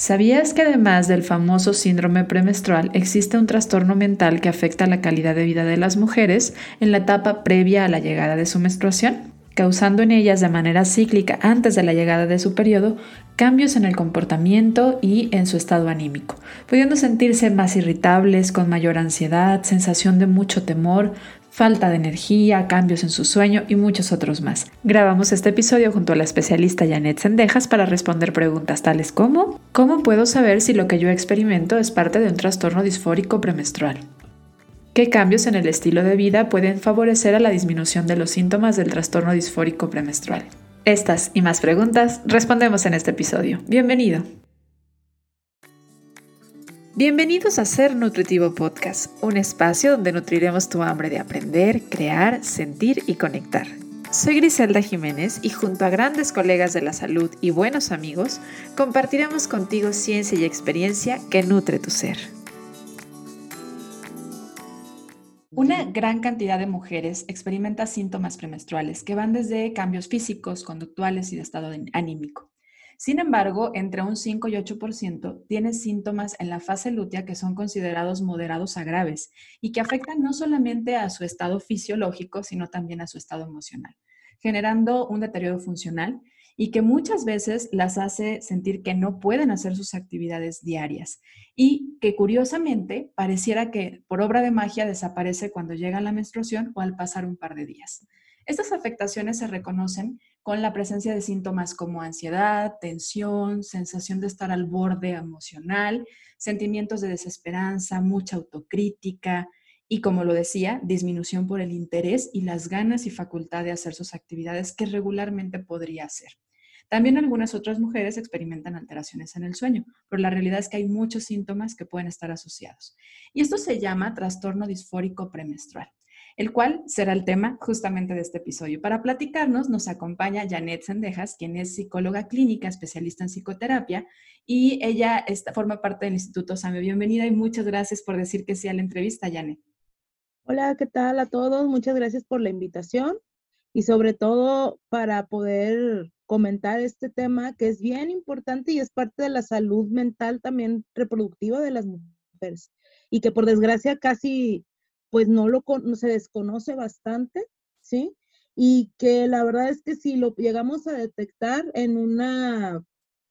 ¿Sabías que además del famoso síndrome premenstrual existe un trastorno mental que afecta la calidad de vida de las mujeres en la etapa previa a la llegada de su menstruación? causando en ellas de manera cíclica antes de la llegada de su periodo cambios en el comportamiento y en su estado anímico, pudiendo sentirse más irritables, con mayor ansiedad, sensación de mucho temor, falta de energía, cambios en su sueño y muchos otros más. Grabamos este episodio junto a la especialista Janet Sendejas para responder preguntas tales como ¿Cómo puedo saber si lo que yo experimento es parte de un trastorno disfórico premenstrual? ¿Qué cambios en el estilo de vida pueden favorecer a la disminución de los síntomas del trastorno disfórico premenstrual? Estas y más preguntas respondemos en este episodio. Bienvenido. Bienvenidos a Ser Nutritivo Podcast, un espacio donde nutriremos tu hambre de aprender, crear, sentir y conectar. Soy Griselda Jiménez y junto a grandes colegas de la salud y buenos amigos, compartiremos contigo ciencia y experiencia que nutre tu ser. Una gran cantidad de mujeres experimenta síntomas premenstruales que van desde cambios físicos, conductuales y de estado anímico. Sin embargo, entre un 5 y 8% tiene síntomas en la fase lútea que son considerados moderados a graves y que afectan no solamente a su estado fisiológico, sino también a su estado emocional, generando un deterioro funcional y que muchas veces las hace sentir que no pueden hacer sus actividades diarias y que curiosamente pareciera que por obra de magia desaparece cuando llega la menstruación o al pasar un par de días. Estas afectaciones se reconocen con la presencia de síntomas como ansiedad, tensión, sensación de estar al borde emocional, sentimientos de desesperanza, mucha autocrítica y, como lo decía, disminución por el interés y las ganas y facultad de hacer sus actividades que regularmente podría hacer. También algunas otras mujeres experimentan alteraciones en el sueño, pero la realidad es que hay muchos síntomas que pueden estar asociados. Y esto se llama trastorno disfórico premenstrual el cual será el tema justamente de este episodio. Para platicarnos nos acompaña Janet Sendejas, quien es psicóloga clínica, especialista en psicoterapia, y ella forma parte del Instituto SAME. Bienvenida y muchas gracias por decir que sí a la entrevista, Janet. Hola, ¿qué tal a todos? Muchas gracias por la invitación y sobre todo para poder comentar este tema que es bien importante y es parte de la salud mental también reproductiva de las mujeres y que por desgracia casi pues no lo se desconoce bastante, ¿sí? Y que la verdad es que si lo llegamos a detectar en una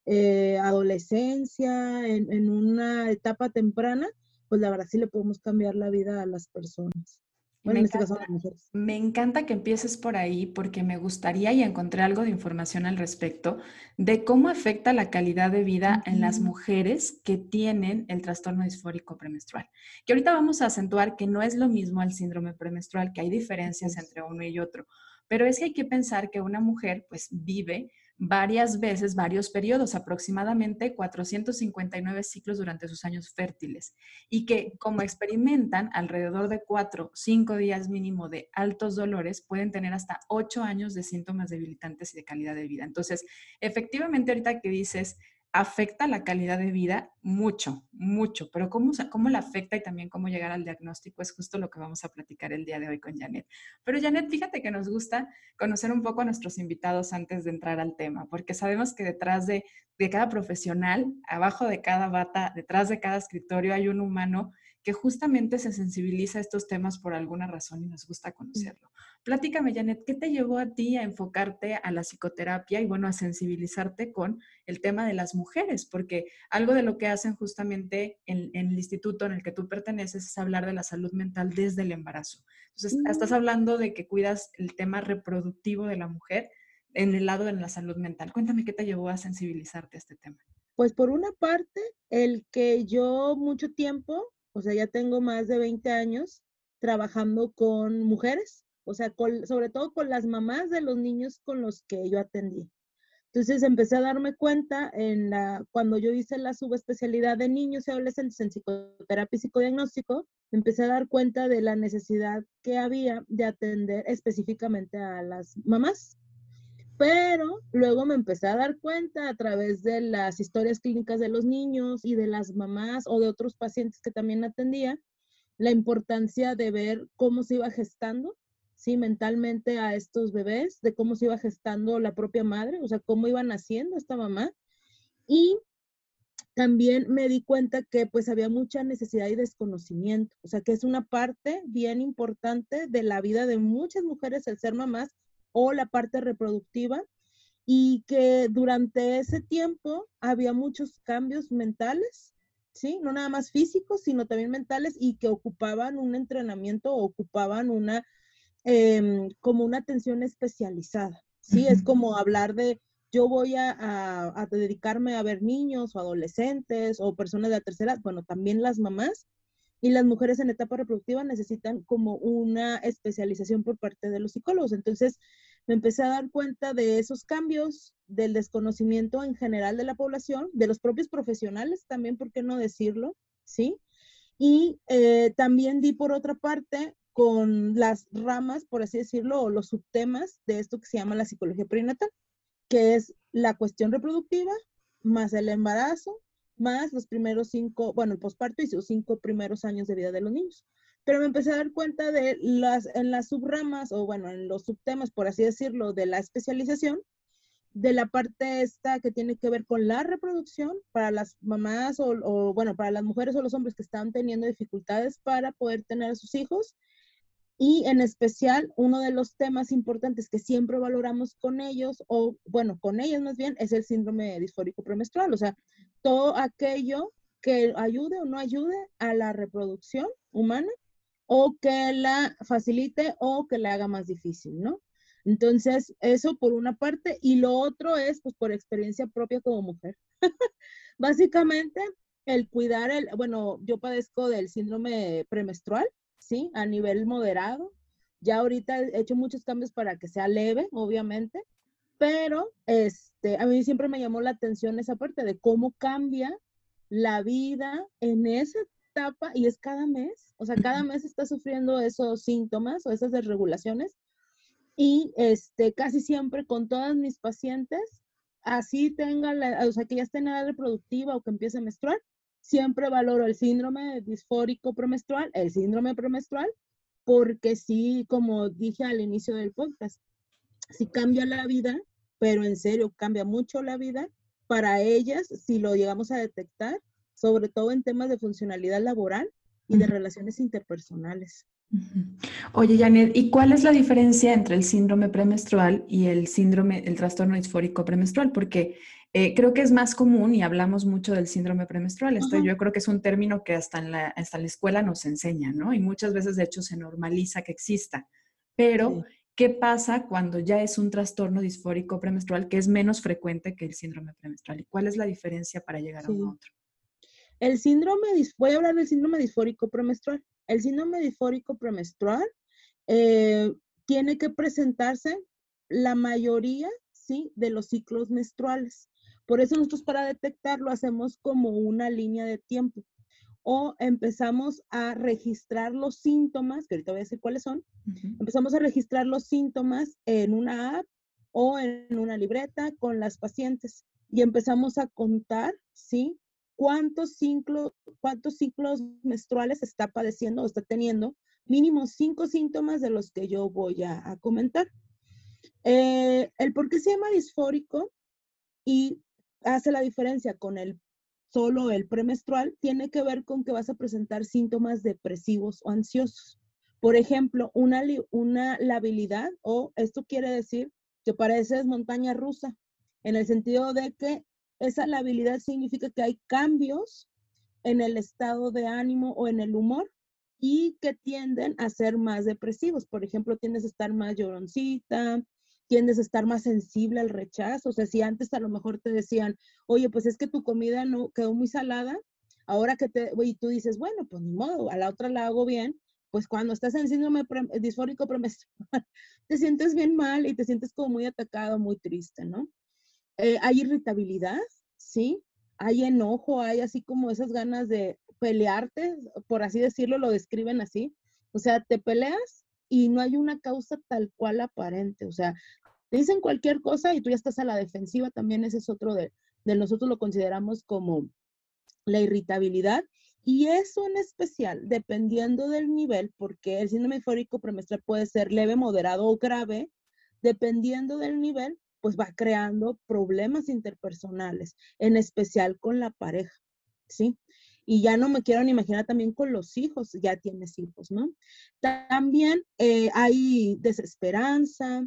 eh, adolescencia, en, en, una etapa temprana, pues la verdad sí le podemos cambiar la vida a las personas me, este encanta, me encanta que empieces por ahí porque me gustaría y encontré algo de información al respecto de cómo afecta la calidad de vida en las mujeres que tienen el trastorno disfórico premenstrual. Que ahorita vamos a acentuar que no es lo mismo el síndrome premenstrual, que hay diferencias entre uno y otro, pero es que hay que pensar que una mujer pues vive varias veces, varios periodos, aproximadamente 459 ciclos durante sus años fértiles, y que como experimentan alrededor de 4, 5 días mínimo de altos dolores, pueden tener hasta 8 años de síntomas debilitantes y de calidad de vida. Entonces, efectivamente, ahorita que dices, afecta la calidad de vida mucho, mucho, pero cómo, cómo la afecta y también cómo llegar al diagnóstico es justo lo que vamos a platicar el día de hoy con Janet. Pero Janet, fíjate que nos gusta conocer un poco a nuestros invitados antes de entrar al tema, porque sabemos que detrás de, de cada profesional, abajo de cada bata, detrás de cada escritorio hay un humano que justamente se sensibiliza a estos temas por alguna razón y nos gusta conocerlo. Platícame, Janet, ¿qué te llevó a ti a enfocarte a la psicoterapia y bueno, a sensibilizarte con el tema de las mujeres? Porque algo de lo que hacen justamente en, el instituto en el que tú perteneces es hablar de la salud mental desde el embarazo. Entonces, estás mm. hablando de que cuidas el tema reproductivo de la mujer en el lado de la salud mental. Cuéntame qué te llevó a sensibilizarte a este tema. Pues por una parte, el que yo mucho tiempo o sea, ya tengo más de 20 años trabajando con mujeres, o sea, sobre todo con las mamás de los niños con los que yo atendí. Entonces empecé a darme cuenta en la, cuando yo hice la subespecialidad de niños y adolescentes en psicoterapia y psicodiagnóstico, empecé a dar cuenta de la necesidad que había de atender específicamente a las mamás. Pero luego me empecé a dar cuenta a través de las historias clínicas de los niños y de las mamás o de otros pacientes que también atendía, la importancia de ver cómo se iba gestando, sí, mentalmente a estos bebés, de cómo se iba gestando la propia madre, o sea, cómo iba naciendo esta mamá. Y también me di cuenta que pues había mucha necesidad y desconocimiento, o sea que es una parte bien importante de la vida de muchas mujeres el ser mamás o la parte reproductiva y que durante ese tiempo había muchos cambios mentales, ¿sí? No nada más físicos, sino también mentales y que ocupaban un entrenamiento o ocupaban una, em, como una atención especializada, ¿sí? Es como hablar de, yo voy a, a, dedicarme a ver niños o adolescentes o personas de la tercera bueno, también las mamás y las mujeres en etapa reproductiva necesitan como una especialización por parte de los psicólogos. Entonces, me empecé a dar cuenta de esos cambios, del desconocimiento en general de la población, de los propios profesionales también, ¿por qué no decirlo? ¿Sí? Y eh, también di por otra parte con las ramas, por así decirlo, o los subtemas de esto que se llama la psicología perinatal, que es la cuestión reproductiva, más el embarazo, más los primeros cinco, bueno, el posparto y sus cinco primeros años de vida de los niños pero me empecé a dar cuenta de las, en las subramas, o bueno, en los subtemas, por así decirlo, de la especialización, de la parte esta que tiene que ver con la reproducción para las mamás o, o, bueno, para las mujeres o los hombres que están teniendo dificultades para poder tener a sus hijos. Y en especial, uno de los temas importantes que siempre valoramos con ellos, o bueno, con ellas más bien, es el síndrome disfórico premenstrual, o sea, todo aquello que ayude o no ayude a la reproducción humana o que la facilite o que la haga más difícil, ¿no? Entonces, eso por una parte. Y lo otro es, pues, por experiencia propia como mujer. Básicamente, el cuidar el, bueno, yo padezco del síndrome premenstrual, ¿sí? A nivel moderado. Ya ahorita he hecho muchos cambios para que sea leve, obviamente, pero este, a mí siempre me llamó la atención esa parte de cómo cambia la vida en ese etapa y es cada mes, o sea, cada mes está sufriendo esos síntomas o esas desregulaciones y este, casi siempre con todas mis pacientes, así tenga, la, o sea, que ya esté en edad reproductiva o que empiece a menstruar, siempre valoro el síndrome disfórico premenstrual, el síndrome premenstrual, porque sí, como dije al inicio del podcast, sí cambia la vida, pero en serio cambia mucho la vida para ellas si lo llegamos a detectar sobre todo en temas de funcionalidad laboral y de relaciones interpersonales. Oye, Janet, ¿y cuál es la diferencia entre el síndrome premenstrual y el síndrome, el trastorno disfórico premenstrual? Porque eh, creo que es más común y hablamos mucho del síndrome premenstrual. Esto yo creo que es un término que hasta en, la, hasta la escuela nos enseña, ¿no? Y muchas veces, de hecho, se normaliza que exista. Pero, ¿qué pasa cuando ya es un trastorno disfórico premenstrual que es menos frecuente que el síndrome premenstrual? ¿Y cuál es la diferencia para llegar a un otro? El síndrome, voy a hablar del síndrome disfórico premenstrual. El síndrome disfórico premenstrual eh, tiene que presentarse la mayoría, ¿sí? De los ciclos menstruales. Por eso nosotros para detectarlo hacemos como una línea de tiempo. O empezamos a registrar los síntomas, que ahorita voy a decir cuáles son. Empezamos a registrar los síntomas en una app o en una libreta con las pacientes. Y empezamos a contar, ¿sí? cuántos ciclos, cuántos ciclos menstruales está padeciendo o está teniendo, mínimo cinco síntomas de los que yo voy a, comentar. Eh, el por qué se llama disfórico y hace la diferencia con el solo el premenstrual tiene que ver con que vas a presentar síntomas depresivos o ansiosos. Por ejemplo, una, una labilidad o esto quiere decir que pareces montaña rusa, en el sentido de que esa labilidad significa que hay cambios en el estado de ánimo o en el humor y que tienden a ser más depresivos. Por ejemplo, tiendes a estar más lloroncita, tiendes a estar más sensible al rechazo. O sea, si antes a lo mejor te decían, oye, pues es que tu comida no quedó muy salada, ahora que te, y tú dices, bueno, pues ni modo, a la otra la hago bien, pues cuando estás en síndrome disfórico te sientes bien mal y te sientes como muy atacado, muy triste, ¿no? Eh, hay irritabilidad, ¿sí? Hay enojo, hay así como esas ganas de pelearte, por así decirlo, lo describen así. O sea, te peleas y no hay una causa tal cual aparente. O sea, te dicen cualquier cosa y tú ya estás a la defensiva. También ese es otro de, nosotros lo consideramos como la irritabilidad. Y eso en especial, dependiendo del nivel, porque el síndrome eufórico premenstrual puede ser leve, moderado o grave, dependiendo del nivel, pues va creando problemas interpersonales, en especial con la pareja. ¿sí? Y ya no me quiero ni imaginar también con los hijos, ya tienes hijos, ¿no? También eh, hay desesperanza,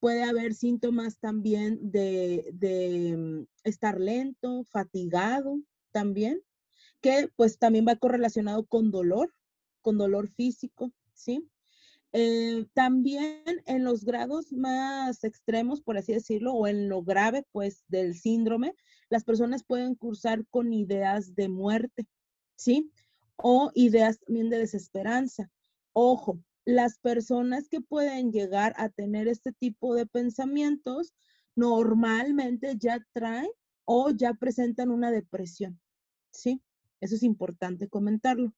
puede haber síntomas también de, mm, estar lento, fatigado también, que pues también va correlacionado con dolor, con dolor físico, ¿sí? Eh, también en los grados más extremos, por así decirlo, o en lo grave, pues, del síndrome, las personas pueden cursar con ideas de muerte, ¿sí? O ideas también de desesperanza. Ojo, las personas que pueden llegar a tener este tipo de pensamientos normalmente ya traen o ya presentan una depresión, ¿sí? Eso es importante comentarlo.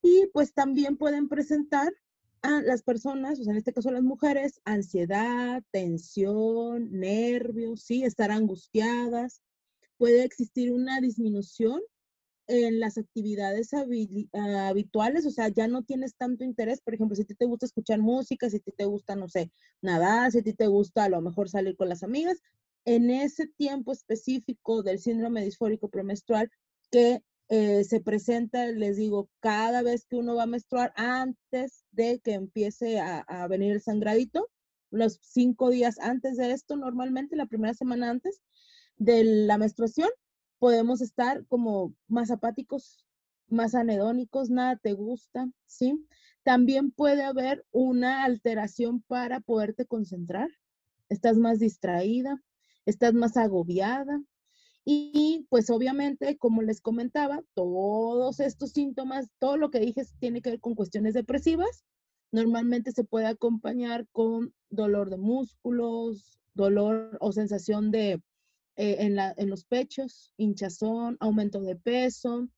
Y pues también pueden presentar a las personas, o sea, en este caso las mujeres, ansiedad, tensión, nervios, ¿sí? Estar angustiadas. Puede existir una disminución en las actividades habituales, o sea, ya no tienes tanto interés, por ejemplo, si a ti te gusta escuchar música, si a ti te gusta, no sé, nadar, si a ti te gusta a lo mejor salir con las amigas, en ese tiempo específico del síndrome disfórico premenstrual que eh, se presenta, les digo, cada vez que uno va a menstruar, antes de que empiece a, a venir el sangradito, los cinco días antes de esto, normalmente, la primera semana antes de la menstruación, podemos estar como más apáticos, más anedónicos, nada te gusta, ¿sí? También puede haber una alteración para poderte concentrar. Estás más distraída, estás más agobiada. Y pues obviamente, como les comentaba, todos estos síntomas, todo lo que dije tiene que ver con cuestiones depresivas. Normalmente se puede acompañar con dolor de músculos, dolor o sensación de eh, en, los pechos, hinchazón, aumento de peso.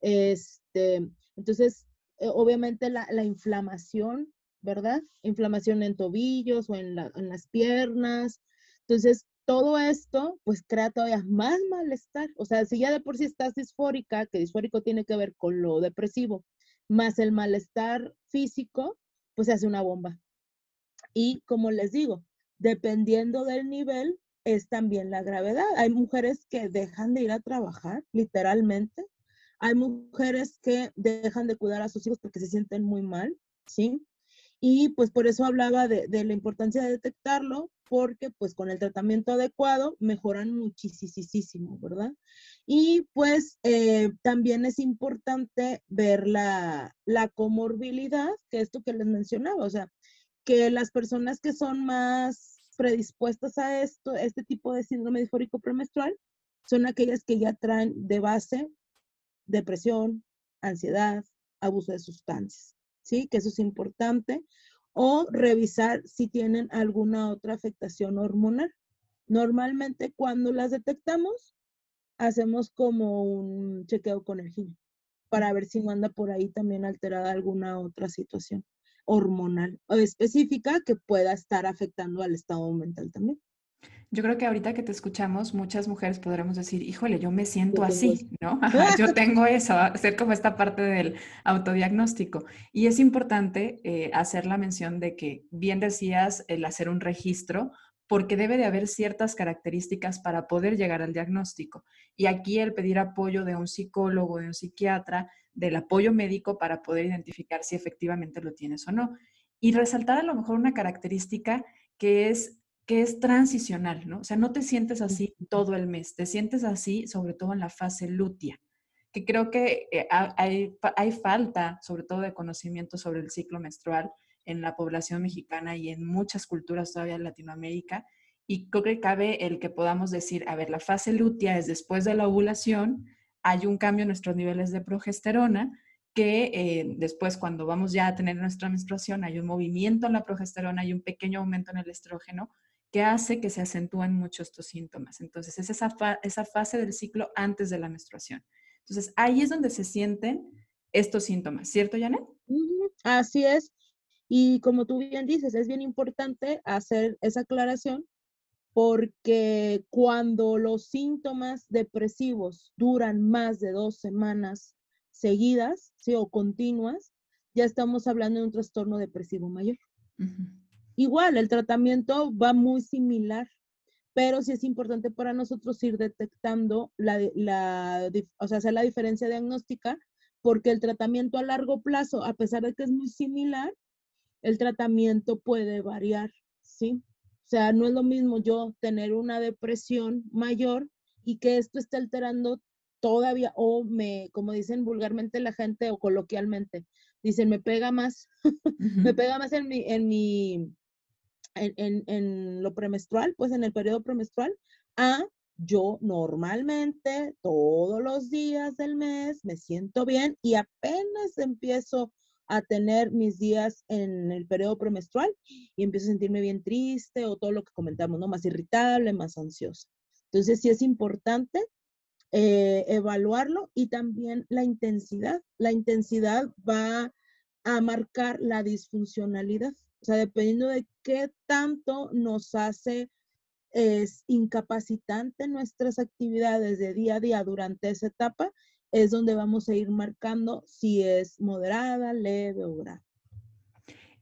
Este, entonces, eh, obviamente la, la, inflamación, ¿verdad? Inflamación en tobillos o en, en las piernas. Entonces, todo esto pues crea todavía más malestar. O sea, si ya de por sí estás disfórica, que disfórico tiene que ver con lo depresivo, más el malestar físico, pues se hace una bomba. Y como les digo, dependiendo del nivel, es también la gravedad. Hay mujeres que dejan de ir a trabajar, literalmente. Hay mujeres que dejan de cuidar a sus hijos porque se sienten muy mal, ¿sí? Y pues por eso hablaba de, la importancia de detectarlo, porque pues con el tratamiento adecuado mejoran muchísimo, ¿verdad? Y pues eh, también es importante ver la, la comorbilidad, que esto que les mencionaba, o sea, que las personas que son más predispuestas a esto, este tipo de síndrome disfórico premenstrual, son aquellas que ya traen de base depresión, ansiedad, abuso de sustancias, ¿sí? Que eso es importante. O revisar si tienen alguna otra afectación hormonal. Normalmente cuando las detectamos, hacemos como un chequeo con el gine para ver si no anda por ahí también alterada alguna otra situación hormonal o específica que pueda estar afectando al estado mental también. Yo creo que ahorita que te escuchamos, muchas mujeres podremos decir, híjole, yo me siento así, ¿no? yo tengo eso, hacer como esta parte del autodiagnóstico. Y es importante eh, hacer la mención de que, bien decías, el hacer un registro, porque debe de haber ciertas características para poder llegar al diagnóstico. Y aquí el pedir apoyo de un psicólogo, de un psiquiatra, del apoyo médico para poder identificar si efectivamente lo tienes o no. Y resaltar a lo mejor una característica que es que es transicional, ¿no? O sea, no te sientes así todo el mes, te sientes así sobre todo en la fase lútea, que creo que eh, hay, hay falta sobre todo de conocimiento sobre el ciclo menstrual en la población mexicana y en muchas culturas todavía en Latinoamérica. Y creo que cabe el que podamos decir, a ver, la fase lútea es después de la ovulación, hay un cambio en nuestros niveles de progesterona que eh, después cuando vamos ya a tener nuestra menstruación hay un movimiento en la progesterona, hay un pequeño aumento en el estrógeno que hace que se acentúen mucho estos síntomas. Entonces es esa, esa fase del ciclo antes de la menstruación. Entonces ahí es donde se sienten estos síntomas, ¿cierto, Janet? Así es. Y como tú bien dices, es bien importante hacer esa aclaración porque cuando los síntomas depresivos duran más de dos semanas seguidas, ¿sí? O continuas, ya estamos hablando de un trastorno depresivo mayor. Igual, el tratamiento va muy similar, pero sí es importante para nosotros ir detectando la, la, o sea, hacer la diferencia diagnóstica, porque el tratamiento a largo plazo, a pesar de que es muy similar, el tratamiento puede variar, ¿sí? O sea, no es lo mismo yo tener una depresión mayor y que esto esté alterando todavía, o me, como dicen vulgarmente la gente o coloquialmente, dicen, me pega más, me pega más en mi, en mi, en, en, lo premenstrual, pues en el periodo premenstrual, a yo normalmente todos los días del mes me siento bien y apenas empiezo a tener mis días en el periodo premenstrual y empiezo a sentirme bien triste o todo lo que comentamos, ¿no? Más irritable, más ansiosa. Entonces sí es importante eh, evaluarlo y también la intensidad. La intensidad va a marcar la disfuncionalidad. O sea, dependiendo de qué tanto nos hace es incapacitante nuestras actividades de día a día durante esa etapa, es donde vamos a ir marcando si es moderada, leve o grave.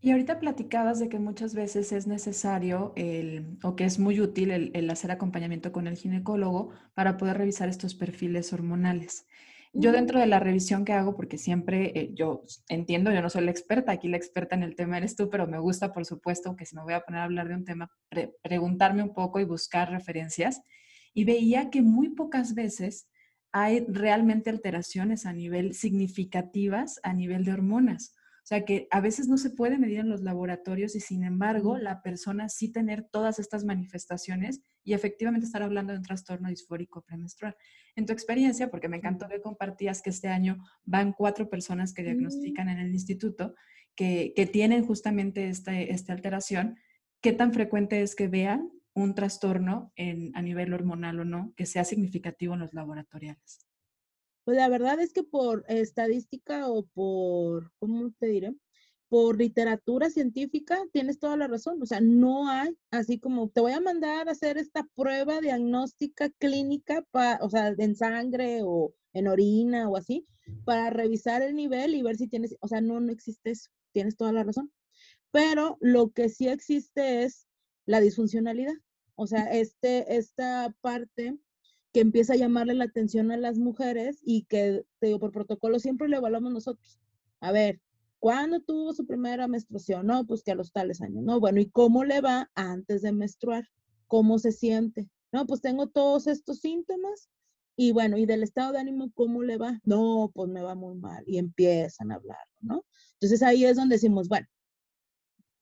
Y ahorita platicabas de que muchas veces es necesario el, o que es muy útil el, hacer acompañamiento con el ginecólogo para poder revisar estos perfiles hormonales. Yo dentro de la revisión que hago, porque siempre eh, yo entiendo, yo no soy la experta, aquí la experta en el tema eres tú, pero me gusta, por supuesto, que si me voy a poner a hablar de un tema, preguntarme un poco y buscar referencias. Y veía que muy pocas veces hay realmente alteraciones a nivel significativas a nivel de hormonas. O sea que a veces no se puede medir en los laboratorios y sin embargo la persona sí tener todas estas manifestaciones y efectivamente estar hablando de un trastorno disfórico premenstrual. En tu experiencia, porque me encantó que compartías que este año van cuatro personas que diagnostican en el instituto que, tienen justamente esta, esta alteración, ¿qué tan frecuente es que vean un trastorno en, a nivel hormonal o no que sea significativo en los laboratoriales? Pues la verdad es que por estadística o por, ¿cómo te diré? Por literatura científica, tienes toda la razón. O sea, no hay así como te voy a mandar a hacer esta prueba diagnóstica clínica, o sea, en sangre o en orina o así, para revisar el nivel y ver si tienes, o sea, no, no existe eso. Tienes toda la razón. Pero lo que sí existe es la disfuncionalidad. O sea, este, esta parte que empieza a llamarle la atención a las mujeres y que, te digo, por protocolo siempre lo evaluamos nosotros. A ver, ¿cuándo tuvo su primera menstruación? No, pues que a los tales años, ¿no? Bueno, ¿y cómo le va antes de menstruar? ¿Cómo se siente? No, pues tengo todos estos síntomas y bueno, ¿y del estado de ánimo cómo le va? No, pues me va muy mal y empiezan a hablar, ¿no? Entonces ahí es donde decimos, bueno,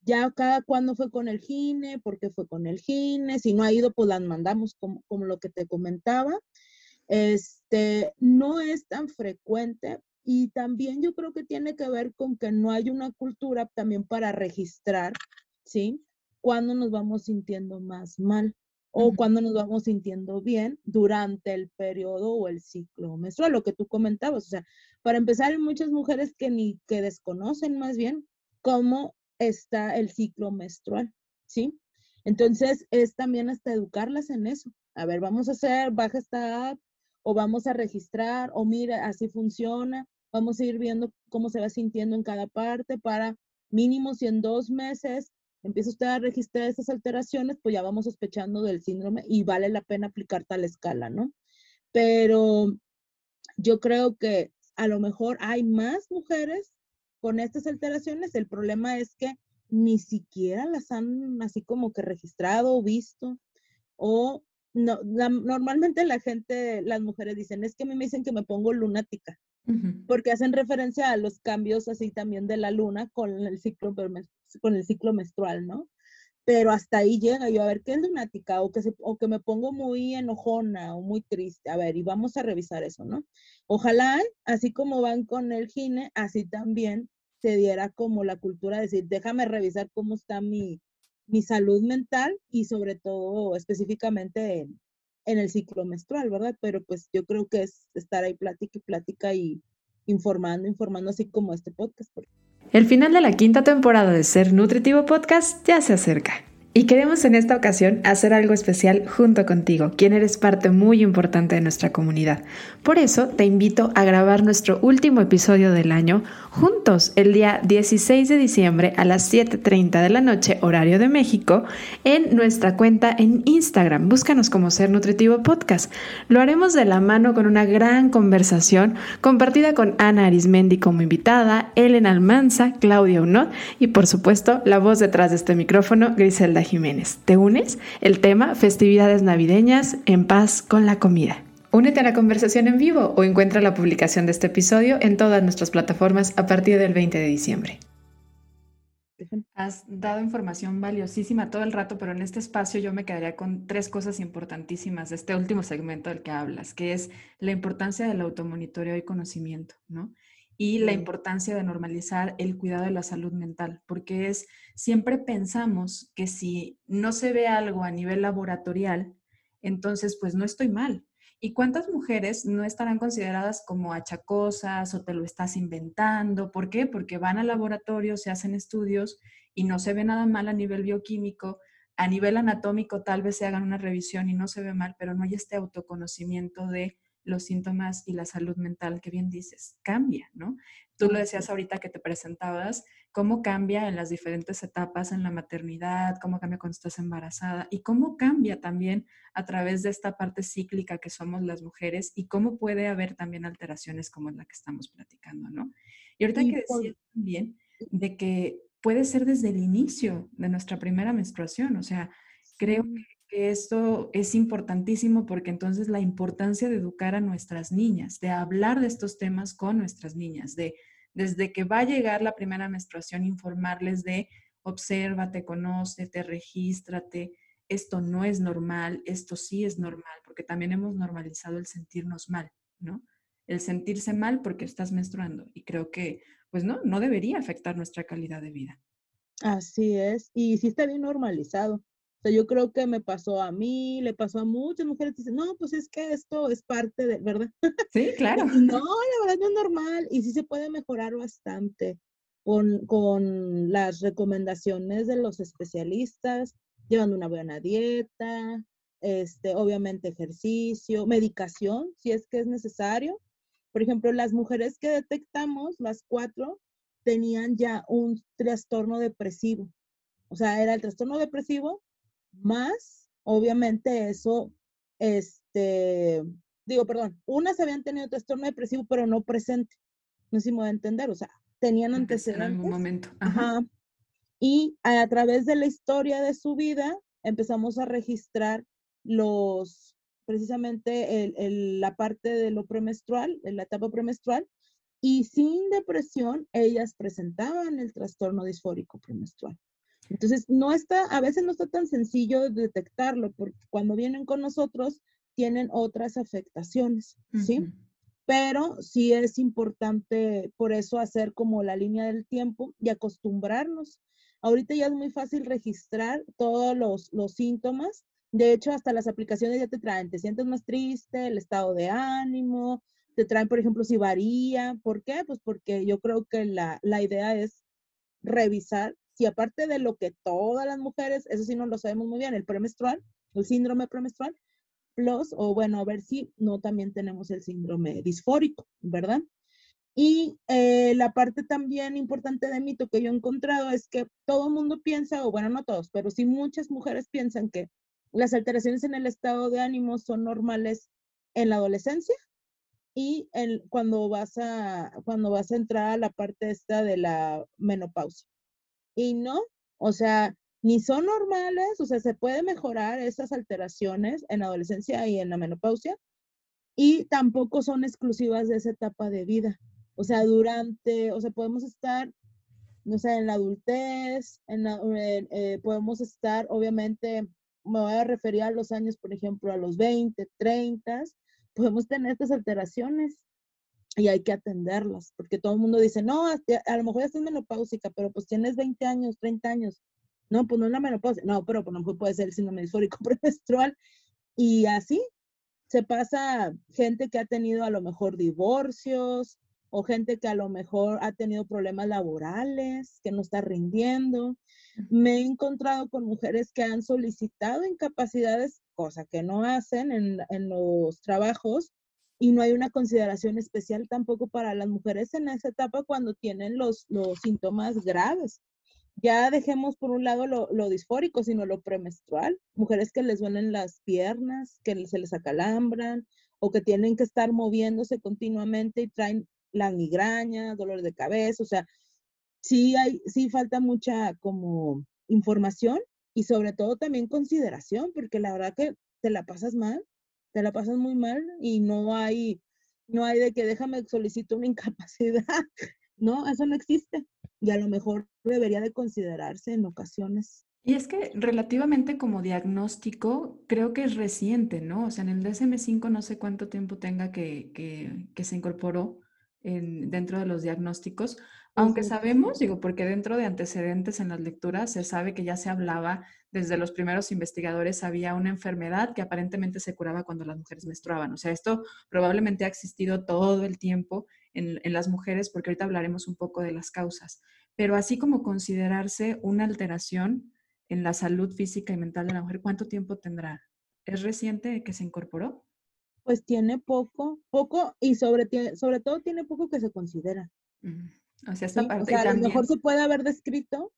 ya cada cuando fue con el gine, por qué fue con el gine, si no ha ido, pues las mandamos como, como lo que te comentaba. Este, no es tan frecuente y también yo creo que tiene que ver con que no hay una cultura también para registrar, ¿sí? Cuando nos vamos sintiendo más mal o cuando nos vamos sintiendo bien durante el periodo o el ciclo menstrual, lo que tú comentabas. O sea, para empezar, hay muchas mujeres que ni que desconocen más bien cómo está el ciclo menstrual, ¿sí? Entonces, es también hasta educarlas en eso. A ver, vamos a hacer, baja esta app o vamos a registrar o mira, así funciona. Vamos a ir viendo cómo se va sintiendo en cada parte para mínimo si en dos meses empieza usted a registrar esas alteraciones, pues ya vamos sospechando del síndrome y vale la pena aplicar tal escala, ¿no? Pero yo creo que a lo mejor hay más mujeres con estas alteraciones, el problema es que ni siquiera las han así como que registrado o visto. O no, normalmente la gente, las mujeres dicen, es que a mí me dicen que me pongo lunática, porque hacen referencia a los cambios así también de la luna con el ciclo, con el ciclo menstrual, ¿no? Pero hasta ahí llega yo a ver qué es lunática o que, o que me pongo muy enojona o muy triste. A ver, y vamos a revisar eso, ¿no? Ojalá, así como van con el gine, así también se diera como la cultura de decir, déjame revisar cómo está mi, mi salud mental y sobre todo específicamente en, el ciclo menstrual, ¿verdad? Pero pues yo creo que es estar ahí plática y plática y informando, informando así como este podcast. El final de la quinta temporada de Ser Nutritivo Podcast ya se acerca. Y queremos en esta ocasión hacer algo especial junto contigo, quien eres parte muy importante de nuestra comunidad. Por eso te invito a grabar nuestro último episodio del año juntos el día 16 de diciembre a las 7.30 de la noche, horario de México, en nuestra cuenta en Instagram. Búscanos como Ser Nutritivo Podcast. Lo haremos de la mano con una gran conversación compartida con Ana Arismendi como invitada, Elena Almanza, Claudia Unot y por supuesto la voz detrás de este micrófono, Griselda Jiménez. ¿Te unes? El tema, festividades navideñas en paz con la comida. Únete a la conversación en vivo o encuentra la publicación de este episodio en todas nuestras plataformas a partir del 20 de diciembre. Has dado información valiosísima todo el rato, pero en este espacio yo me quedaría con tres cosas importantísimas de este último segmento del que hablas, que es la importancia del automonitoreo y conocimiento, ¿no? Y la importancia de normalizar el cuidado de la salud mental, porque es, siempre pensamos que si no se ve algo a nivel laboratorial, entonces pues no estoy mal. ¿Y cuántas mujeres no estarán consideradas como achacosas o te lo estás inventando? ¿Por qué? Porque van al laboratorio, se hacen estudios y no se ve nada mal a nivel bioquímico, a nivel anatómico tal vez se hagan una revisión y no se ve mal, pero no hay este autoconocimiento de los síntomas y la salud mental, que bien dices, cambia, ¿no? Tú lo decías ahorita que te presentabas, cómo cambia en las diferentes etapas en la maternidad, cómo cambia cuando estás embarazada y cómo cambia también a través de esta parte cíclica que somos las mujeres y cómo puede haber también alteraciones como la que estamos platicando, ¿no? Y ahorita que decías también de que puede ser desde el inicio de nuestra primera menstruación, o sea, creo que que esto es importantísimo porque entonces la importancia de educar a nuestras niñas, de hablar de estos temas con nuestras niñas, de desde que va a llegar la primera menstruación, informarles de obsérvate, conócete, regístrate, esto no es normal, esto sí es normal, porque también hemos normalizado el sentirnos mal, ¿no? El sentirse mal porque estás menstruando. Y creo que, pues no, no debería afectar nuestra calidad de vida. Así es, y sí está bien normalizado. O sea, yo creo que me pasó a mí, le pasó a muchas mujeres dicen, no, pues es que esto es parte de, ¿verdad? Sí, claro. no, la verdad no es normal y sí se puede mejorar bastante con, con las recomendaciones de los especialistas, llevando una buena dieta, este, obviamente ejercicio, medicación, si es que es necesario. Por ejemplo, las mujeres que detectamos, las cuatro, tenían ya un trastorno depresivo. O sea, era el trastorno depresivo más, obviamente eso, este, digo, perdón, unas habían tenido trastorno depresivo, pero no presente. No sé si me voy a entender, o sea, tenían antecedentes. En algún momento. Ajá. Y a, través de la historia de su vida empezamos a registrar los, precisamente el, la parte de lo premenstrual, en la etapa premenstrual, y sin depresión, ellas presentaban el trastorno disfórico premenstrual. Entonces, no está, a veces no está tan sencillo detectarlo, porque cuando vienen con nosotros tienen otras afectaciones, ¿sí? Pero sí es importante por eso hacer como la línea del tiempo y acostumbrarnos. Ahorita ya es muy fácil registrar todos los, los síntomas. De hecho, hasta las aplicaciones ya te traen, te sientes más triste, el estado de ánimo, te traen, por ejemplo, si varía. ¿Por qué? Pues porque yo creo que la, la idea es revisar y aparte de lo que todas las mujeres, eso sí no lo sabemos muy bien, el premenstrual, el síndrome premenstrual, plus, o bueno, a ver si no también tenemos el síndrome disfórico, ¿verdad? Y eh, la parte también importante de mito que yo he encontrado es que todo el mundo piensa, o bueno, no todos, pero sí muchas mujeres piensan que las alteraciones en el estado de ánimo son normales en la adolescencia y cuando, vas a, cuando vas a entrar a la parte esta de la menopausia y no, o sea, ni son normales, o sea, se puede mejorar esas alteraciones en la adolescencia y en la menopausia, y tampoco son exclusivas de esa etapa de vida. O sea, durante, o sea, podemos estar, no sé, en la adultez, en eh, podemos estar, obviamente, me voy a referir a los años, por ejemplo, a los 20, 30, podemos tener estas alteraciones y hay que atenderlas, porque todo el mundo dice, no, a, lo mejor ya estás menopáusica, pero pues tienes 20 años, 30 años. No, pues no es la menopausia. No, pero pues, a lo mejor puede ser el síndrome disfórico premenstrual. Y así se pasa gente que ha tenido a lo mejor divorcios, o gente que a lo mejor ha tenido problemas laborales, que no está rindiendo. Me he encontrado con mujeres que han solicitado incapacidades, cosa que no hacen en, en los trabajos, y no hay una consideración especial tampoco para las mujeres en esa etapa cuando tienen los, los síntomas graves. Ya dejemos por un lado lo, lo, disfórico, sino lo premenstrual. Mujeres que les duelen las piernas, que se les acalambran o que tienen que estar moviéndose continuamente y traen la migraña, dolor de cabeza, o sea, sí hay, sí falta mucha como información y sobre todo también consideración, porque la verdad que te la pasas mal, te la pasas muy mal y no hay, no hay de que déjame solicito una incapacidad, no, eso no existe y a lo mejor debería de considerarse en ocasiones. Y es que relativamente como diagnóstico, creo que es reciente, ¿no? O sea, en el DSM5 no sé cuánto tiempo tenga que, que, que se incorporó, dentro de los diagnósticos, aunque sabemos, digo, porque dentro de antecedentes en las lecturas se sabe que ya se hablaba, desde los primeros investigadores había una enfermedad que aparentemente se curaba cuando las mujeres menstruaban. O sea, esto probablemente ha existido todo el tiempo en, en las mujeres, porque ahorita hablaremos un poco de las causas. Pero así como considerarse una alteración en la salud física y mental de la mujer, ¿cuánto tiempo tendrá? ¿Es reciente que se incorporó? Pues tiene poco, poco y sobre, sobre todo tiene poco que se considera. O sea, esta parte a lo mejor se puede haber descrito,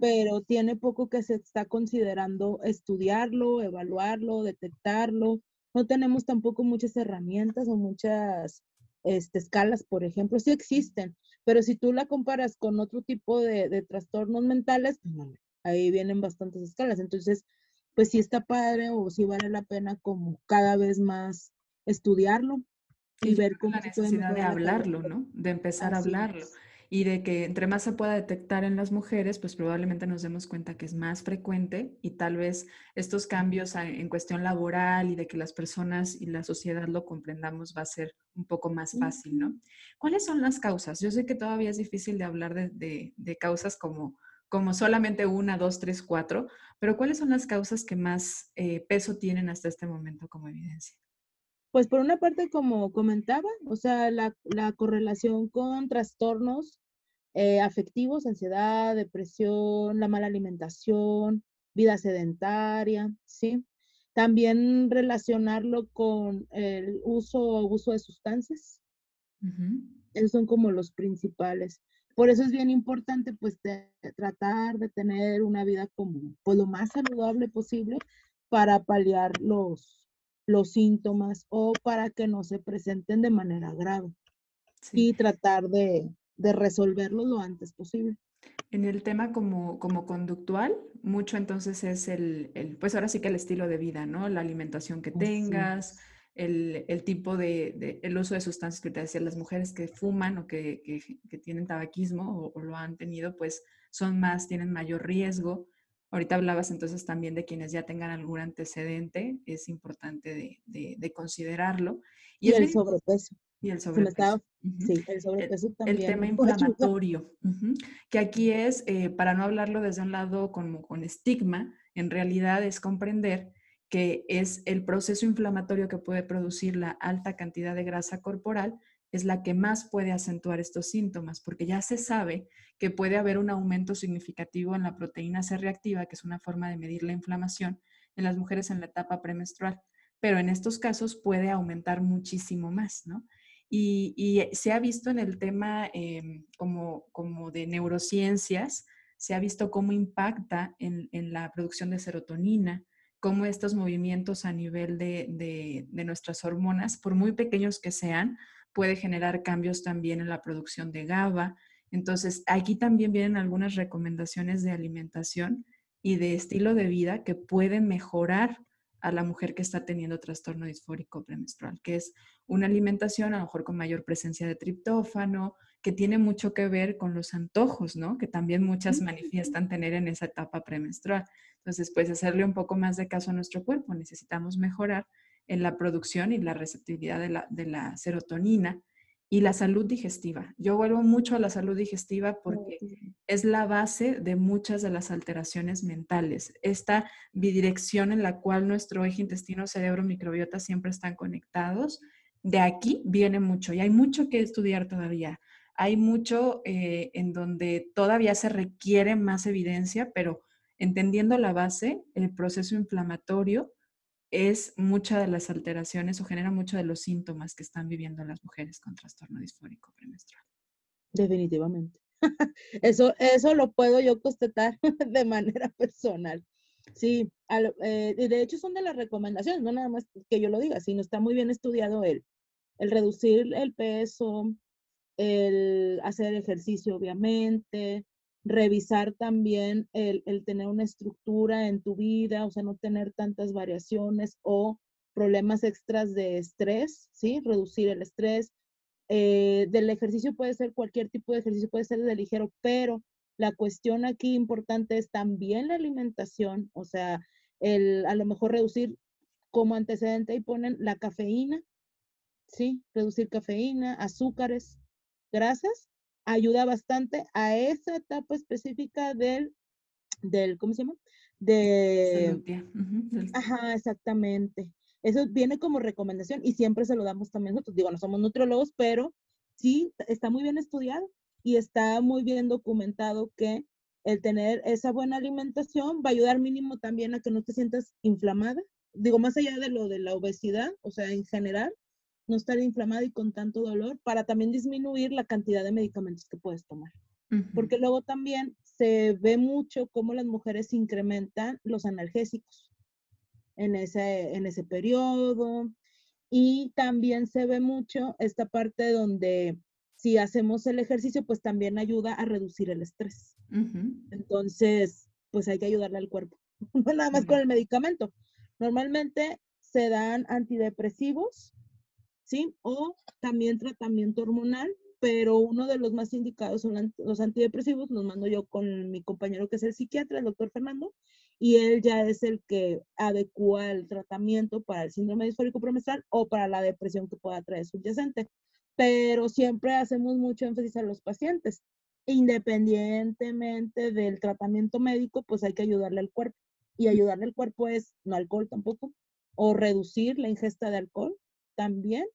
pero tiene poco que se está considerando estudiarlo, evaluarlo, detectarlo. No tenemos tampoco muchas herramientas o muchas este, escalas, por ejemplo. Sí existen, pero si tú la comparas con otro tipo de, de trastornos mentales, pues ahí vienen bastantes escalas. Entonces, pues sí está padre o sí vale la pena como cada vez más estudiarlo y, ver cómo la necesidad de hablarlo, ¿no? De empezar a hablarlo. Y de que entre más se pueda detectar en las mujeres, pues probablemente nos demos cuenta que es más frecuente y tal vez estos cambios en cuestión laboral y de que las personas y la sociedad lo comprendamos va a ser un poco más fácil, ¿no? ¿Cuáles son las causas? Yo sé que todavía es difícil de hablar de, de causas como, como solamente una, dos, tres, cuatro, pero ¿cuáles son las causas que más eh, peso tienen hasta este momento como evidencia? Pues por una parte, como comentaba, o sea, la, correlación con trastornos eh, afectivos, ansiedad, depresión, la mala alimentación, vida sedentaria, ¿sí? También relacionarlo con el uso o abuso de sustancias. Esos son como los principales. Por eso es bien importante, pues, tratar de tener una vida como, pues, lo más saludable posible para paliar los, los síntomas o para que no se presenten de manera grave y tratar de, de resolverlo lo antes posible. En el tema como, como conductual, mucho entonces es el, el, pues ahora sí que el estilo de vida, ¿no? La alimentación que tengas, el, el, tipo de, de, el uso de sustancias que te decía, las mujeres que fuman o que, que, que tienen tabaquismo o, o, lo han tenido, pues son más, tienen mayor riesgo. Ahorita hablabas entonces también de quienes ya tengan algún antecedente, es importante de, considerarlo. Y, el sobrepeso. Y el sobrepeso. Sí, el sobrepeso también. El tema inflamatorio, que aquí es, eh, para no hablarlo desde un lado como con estigma, en realidad es comprender que es el proceso inflamatorio que puede producir la alta cantidad de grasa corporal es la que más puede acentuar estos síntomas, porque ya se sabe que puede haber un aumento significativo en la proteína C reactiva, que es una forma de medir la inflamación en las mujeres en la etapa premenstrual, pero en estos casos puede aumentar muchísimo más, ¿no? Y, se ha visto en el tema em, como, como de neurociencias, se ha visto cómo impacta en, la producción de serotonina, cómo estos movimientos a nivel de, de nuestras hormonas, por muy pequeños que sean, puede generar cambios también en la producción de GABA. Entonces, aquí también vienen algunas recomendaciones de alimentación y de estilo de vida que pueden mejorar a la mujer que está teniendo trastorno disfórico premenstrual, que es una alimentación a lo mejor con mayor presencia de triptófano, que tiene mucho que ver con los antojos, ¿no? Que también muchas manifiestan tener en esa etapa premenstrual. Entonces, pues hacerle un poco más de caso a nuestro cuerpo, necesitamos mejorar en la producción y la receptividad de la, serotonina y la salud digestiva. Yo vuelvo mucho a la salud digestiva porque es la base de muchas de las alteraciones mentales. Esta bidirección en la cual nuestro eje intestino, cerebro, microbiota siempre están conectados de aquí viene mucho y hay mucho que estudiar todavía. Hay mucho eh, en donde todavía se requiere más evidencia, pero entendiendo la base, el proceso inflamatorio es mucha de las alteraciones o genera mucho de los síntomas que están viviendo las mujeres con trastorno disfórico premenstrual. Definitivamente. Eso, eso lo puedo yo constatar de manera personal. Sí, eh, de hecho son de las recomendaciones, no nada más que yo lo diga, sino está muy bien estudiado el, el reducir el peso, el hacer ejercicio, obviamente, revisar también el, tener una estructura en tu vida, o sea, no tener tantas variaciones o problemas extras de estrés, ¿sí? Reducir el estrés. Eh, del ejercicio puede ser cualquier tipo de ejercicio, puede ser de ligero, pero la cuestión aquí importante es también la alimentación, o sea, el, a lo mejor reducir como antecedente y ponen la cafeína, ¿sí? Reducir cafeína, azúcares, grasas, ayuda bastante a esa etapa específica del, del ¿cómo se llama? De... Ajá, exactamente. Eso viene como recomendación y siempre se lo damos también nosotros. Digo, no somos nutriólogos, pero sí está muy bien estudiado y está muy bien documentado que el tener esa buena alimentación va a ayudar mínimo también a que no te sientas inflamada. Digo, más allá de lo de la obesidad, o sea, en general, no estar inflamada y con tanto dolor para también disminuir la cantidad de medicamentos que puedes tomar. Porque luego también se ve mucho cómo las mujeres incrementan los analgésicos en ese, en ese periodo. Y también se ve mucho esta parte donde si hacemos el ejercicio, pues también ayuda a reducir el estrés. Entonces, pues hay que ayudarle al cuerpo, no nada más con el medicamento. Normalmente se dan antidepresivos, ¿sí? O también tratamiento hormonal, pero uno de los más indicados son los antidepresivos, los mando yo con mi compañero que es el psiquiatra, el doctor Fernando, y él ya es el que adecua el tratamiento para el síndrome disfórico premenstrual o para la depresión que pueda traer subyacente pero siempre hacemos mucho énfasis a los pacientes. Independientemente del tratamiento médico, pues hay que ayudarle al cuerpo. Y ayudarle al cuerpo es no alcohol tampoco, o reducir la ingesta de alcohol también,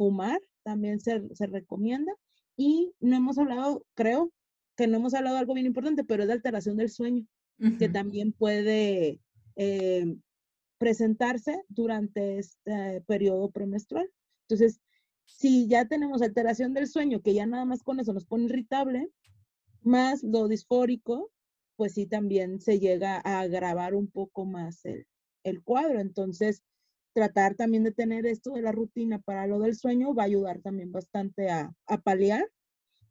fumar también se, recomienda. Y no hemos hablado, creo que no hemos hablado de algo bien importante, pero es la alteración del sueño, que también puede eh, presentarse durante este periodo premenstrual. Entonces, si ya tenemos alteración del sueño, que ya nada más con eso nos pone irritable, más lo disfórico, pues sí también se llega a agravar un poco más el, cuadro. Entonces, tratar también de tener esto de la rutina para lo del sueño va a ayudar también bastante a, a paliar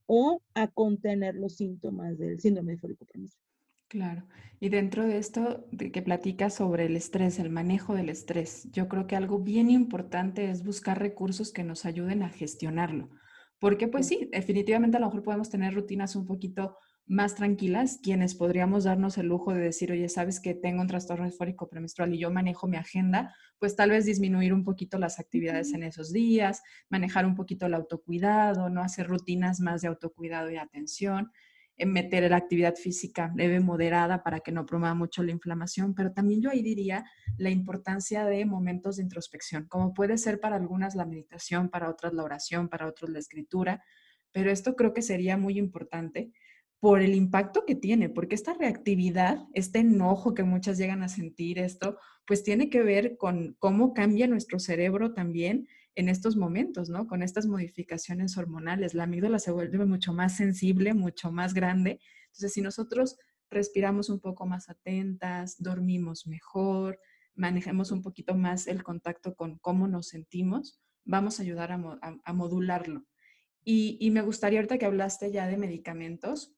o a contener los síntomas del síndrome disfórico premenstrual. Claro. Y dentro de esto de que platicas sobre el estrés, el manejo del estrés, yo creo que algo bien importante es buscar recursos que nos ayuden a gestionarlo. Porque pues sí, definitivamente a lo mejor podemos tener rutinas un poquito más tranquilas, quienes podríamos darnos el lujo de decir, oye, sabes que tengo un trastorno disfórico premenstrual y yo manejo mi agenda, pues tal vez disminuir un poquito las actividades en esos días, manejar un poquito el autocuidado, no hacer rutinas más de autocuidado y atención meter la actividad física leve, moderada, para que no promueva mucho la inflamación, pero también yo ahí diría la importancia de momentos de introspección, como puede ser para algunas la meditación, para otras la oración, para otros la escritura, pero esto creo que sería muy importante por el impacto que tiene, porque esta reactividad, este enojo que muchas llegan a sentir, esto, pues tiene que ver con cómo cambia nuestro cerebro también en estos momentos, ¿no? Con estas modificaciones hormonales. La amígdala se vuelve mucho más sensible, mucho más grande. Entonces, si nosotros respiramos un poco más atentas, dormimos mejor, manejemos un poquito más el contacto con cómo nos sentimos, vamos a ayudar a, modularlo. Y, y, me gustaría ahorita que hablaste ya de medicamentos,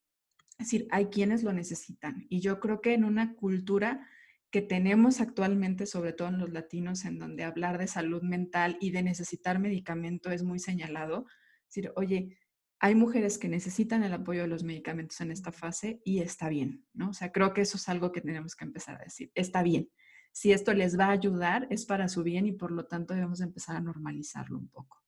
es decir, hay quienes lo necesitan. Y yo creo que en una cultura que tenemos actualmente, sobre todo en los latinos, en donde hablar de salud mental y de necesitar medicamento es muy señalado. Es decir, oye, hay mujeres que necesitan el apoyo de los medicamentos en esta fase y está bien, ¿no? O sea, creo que eso es algo que tenemos que empezar a decir. Está bien. Si esto les va a ayudar, es para su bien y por lo tanto debemos empezar a normalizarlo un poco.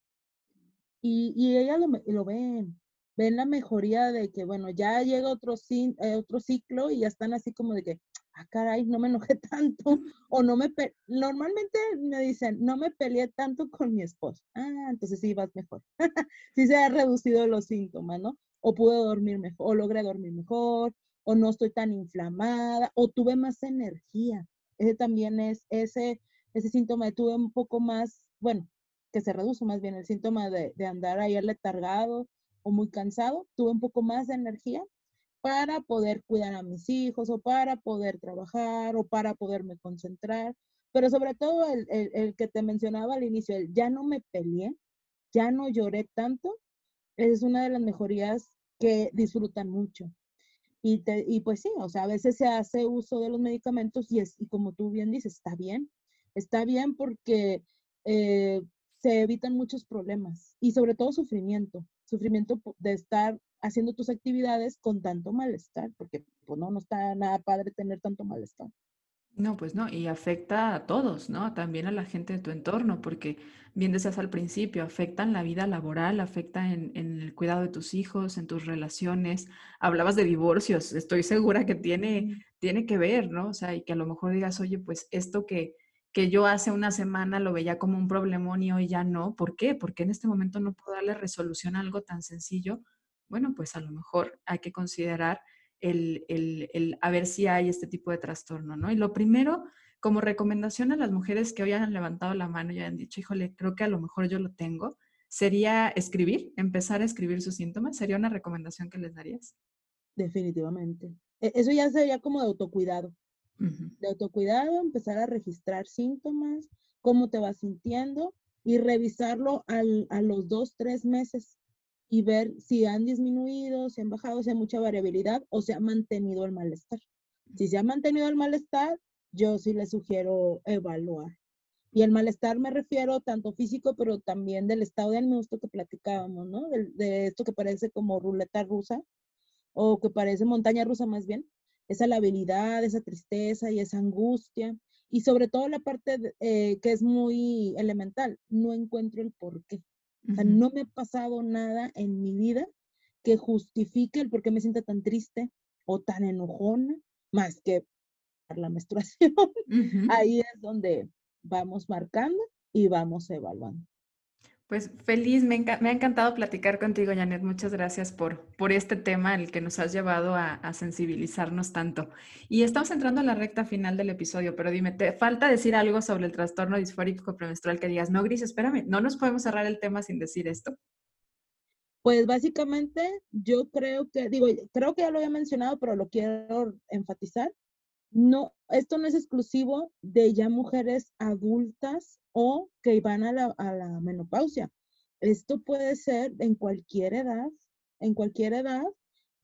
Y, y ellas lo, lo, ven, ven la mejoría de que, bueno, ya llega otro, eh, otro ciclo y ya están así como de que, ah, caray, no me enojé tanto, o no me, normalmente me dicen, no me peleé tanto con mi esposo. Ah, entonces sí vas mejor. sí se han reducido los síntomas, ¿no? O pude dormir mejor, o logré dormir mejor, o no estoy tan inflamada, o tuve más energía. Ese también es, ese, ese síntoma de tuve un poco más, bueno, que se reduce más bien el síntoma de, de andar ahí letargado o muy cansado, tuve un poco más de energía para poder cuidar a mis hijos o para poder trabajar o para poderme concentrar. Pero sobre todo el, el, que te mencionaba al inicio, el ya no me peleé, ya no lloré tanto, es una de las mejorías que disfrutan mucho. Y, te, y pues sí, o sea, a veces se hace uso de los medicamentos y, es, y como tú bien dices, está bien, está bien porque eh, se evitan muchos problemas y sobre todo sufrimiento, sufrimiento de estar haciendo tus actividades con tanto malestar, porque pues no, no está nada padre tener tanto malestar. No, pues no, y afecta a todos, ¿no? También a la gente de tu entorno, porque bien decías al principio, afecta en la vida laboral, afecta en, en, el cuidado de tus hijos, en tus relaciones. Hablabas de divorcios, estoy segura que tiene, tiene que ver, ¿no? O sea, y que a lo mejor digas, oye, pues esto que, que yo hace una semana lo veía como un problemón y hoy ya no. ¿Por qué? Porque en este momento no puedo darle resolución a algo tan sencillo bueno, pues a lo mejor hay que considerar el, el, a ver si hay este tipo de trastorno, ¿no? Y lo primero, como recomendación a las mujeres que hoy han levantado la mano y han dicho, híjole, creo que a lo mejor yo lo tengo, sería escribir, empezar a escribir sus síntomas. ¿Sería una recomendación que les darías? Definitivamente. E, eso ya sería como de autocuidado. De autocuidado, empezar a registrar síntomas, cómo te vas sintiendo y revisarlo al, a los dos, tres meses y ver si han disminuido, si han bajado, si hay mucha variabilidad o se ha mantenido el malestar. Si se ha mantenido el malestar, yo sí les sugiero evaluar. Y el malestar me refiero tanto físico, pero también del estado de ánimo, esto que platicábamos, ¿no? De, esto que parece como ruleta rusa o que parece montaña rusa más bien. Esa labilidad, esa tristeza y esa angustia. Y sobre todo la parte eh, que es muy elemental, no encuentro el por qué. O sea, no me ha pasado nada en mi vida que justifique el por qué me siento tan triste o tan enojona, más que la menstruación. Ahí es donde vamos marcando y vamos evaluando. Pues feliz, me, ha encantado platicar contigo, Janet. Muchas gracias por, por este tema, el que nos has llevado a, a, sensibilizarnos tanto. Y estamos entrando a la recta final del episodio, pero dime, ¿te falta decir algo sobre el trastorno disfórico premenstrual que digas, no, Gris, espérame, no nos podemos cerrar el tema sin decir esto? Pues básicamente yo creo que, digo, creo que ya lo había mencionado, pero lo quiero enfatizar. No, esto no es exclusivo de ya mujeres adultas o que van a la, menopausia. Esto puede ser en cualquier edad, en cualquier edad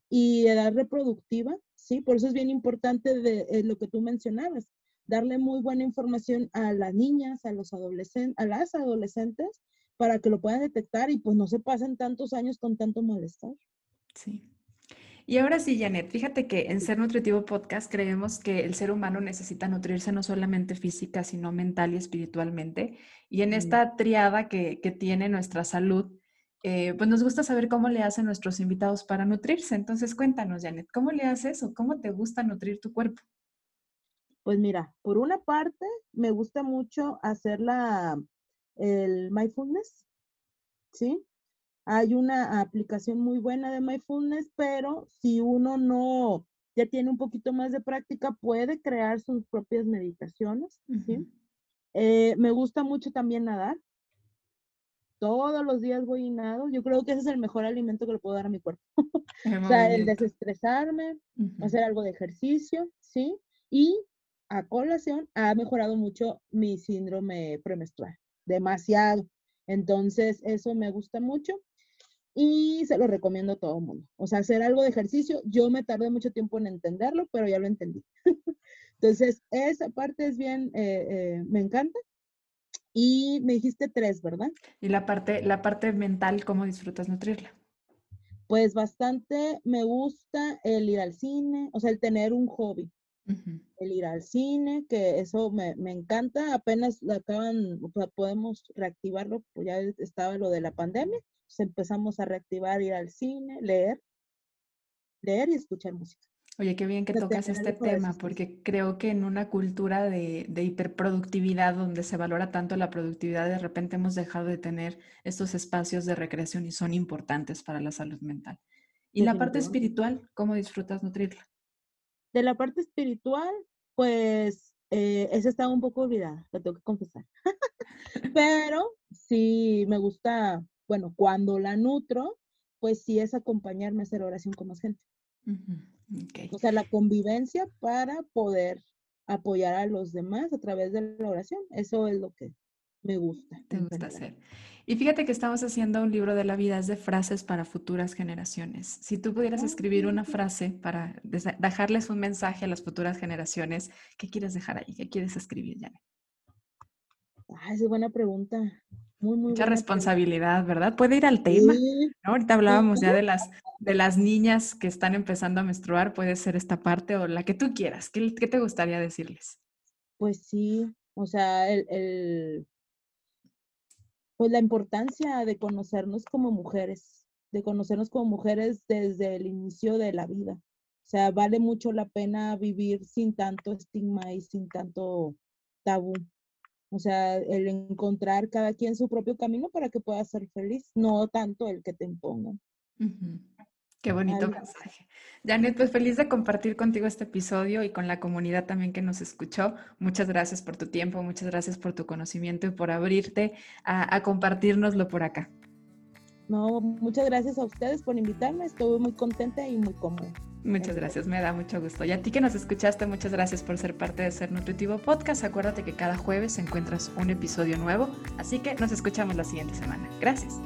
y edad reproductiva, ¿sí? Por eso es bien importante de, eh, lo que tú mencionabas, darle muy buena información a las niñas, a los adolescentes, a las adolescentes, para que lo puedan detectar y pues no se pasen tantos años con tanto malestar. Sí. Y ahora sí, Janet, fíjate que en Ser Nutritivo Podcast creemos que el ser humano necesita nutrirse no solamente física, sino mental y espiritualmente. Y en esta triada que, tiene nuestra salud, eh, pues nos gusta saber cómo le hacen nuestros invitados para nutrirse. Entonces cuéntanos, Janet, ¿cómo le haces o cómo te gusta nutrir tu cuerpo? Pues mira, por una parte, me gusta mucho hacer la, el mindfulness, ¿sí? Hay una aplicación muy buena de Mindfulness, pero si uno no ya tiene un poquito más de práctica, puede crear sus propias meditaciones. Eh, me gusta mucho también nadar. Todos los días voy y nado. Yo creo que ese es el mejor alimento que le puedo dar a mi cuerpo. o sea, el desestresarme, hacer algo de ejercicio, ¿sí? Y a colación ha mejorado mucho mi síndrome premenstrual. Demasiado. Entonces, eso me gusta mucho y se lo recomiendo a todo el mundo. O sea, hacer algo de ejercicio, yo me tardé mucho tiempo en entenderlo, pero ya lo entendí. Entonces, esa parte es bien, eh, eh, me encanta. Y me dijiste tres, ¿verdad? Y la parte, la parte mental, ¿cómo disfrutas nutrirla? Pues bastante me gusta el ir al cine, o sea, el tener un hobby. El ir al cine, que eso me, me encanta. Apenas acaban, podemos reactivarlo, pues ya estaba lo de la pandemia empezamos a reactivar, ir al cine, leer, leer y escuchar música. Oye, qué bien que tocas este tema, porque creo que en una cultura de, de, hiperproductividad donde se valora tanto la productividad, de repente hemos dejado de tener estos espacios de recreación y son importantes para la salud mental. ¿Y la parte espiritual, cómo disfrutas nutrirla? De la parte espiritual, pues eh, esa está un poco olvidada, la tengo que confesar. Pero sí me gusta, bueno, cuando la nutro, pues sí es acompañarme a hacer oración con más gente. O sea, la convivencia para poder apoyar a los demás a través de la oración. Eso es lo que me gusta. Te gusta hacer. Y fíjate que estamos haciendo un libro de la vida, es de frases para futuras generaciones. Si tú pudieras escribir una frase para dejarles un mensaje a las futuras generaciones, ¿qué quieres dejar ahí? ¿Qué quieres escribir, Janet? Ah, esa es buena pregunta. Muy, muy Mucha responsabilidad, ¿verdad? Puede ir al tema. Ahorita hablábamos ya de las, de las niñas que están empezando a menstruar, puede ser esta parte o la que tú quieras. ¿Qué, qué te gustaría decirles? Pues sí, o sea, el, pues la importancia de conocernos como mujeres, de conocernos como mujeres desde el inicio de la vida. O sea, vale mucho la pena vivir sin tanto estigma y sin tanto tabú. O sea, el encontrar cada quien su propio camino para que pueda ser feliz, no tanto el que te impongan. Qué bonito mensaje. Janet, pues feliz de compartir contigo este episodio y con la comunidad también que nos escuchó. Muchas gracias por tu tiempo, muchas gracias por tu conocimiento y por abrirte a, a compartirnoslo por acá. No, muchas gracias a ustedes por invitarme. Estuve muy contenta y muy cómoda. Muchas gracias, me da mucho gusto. Y a ti que nos escuchaste, muchas gracias por ser parte de Ser Nutritivo Podcast. Acuérdate que cada jueves encuentras un episodio nuevo, así que nos escuchamos la siguiente semana. Gracias.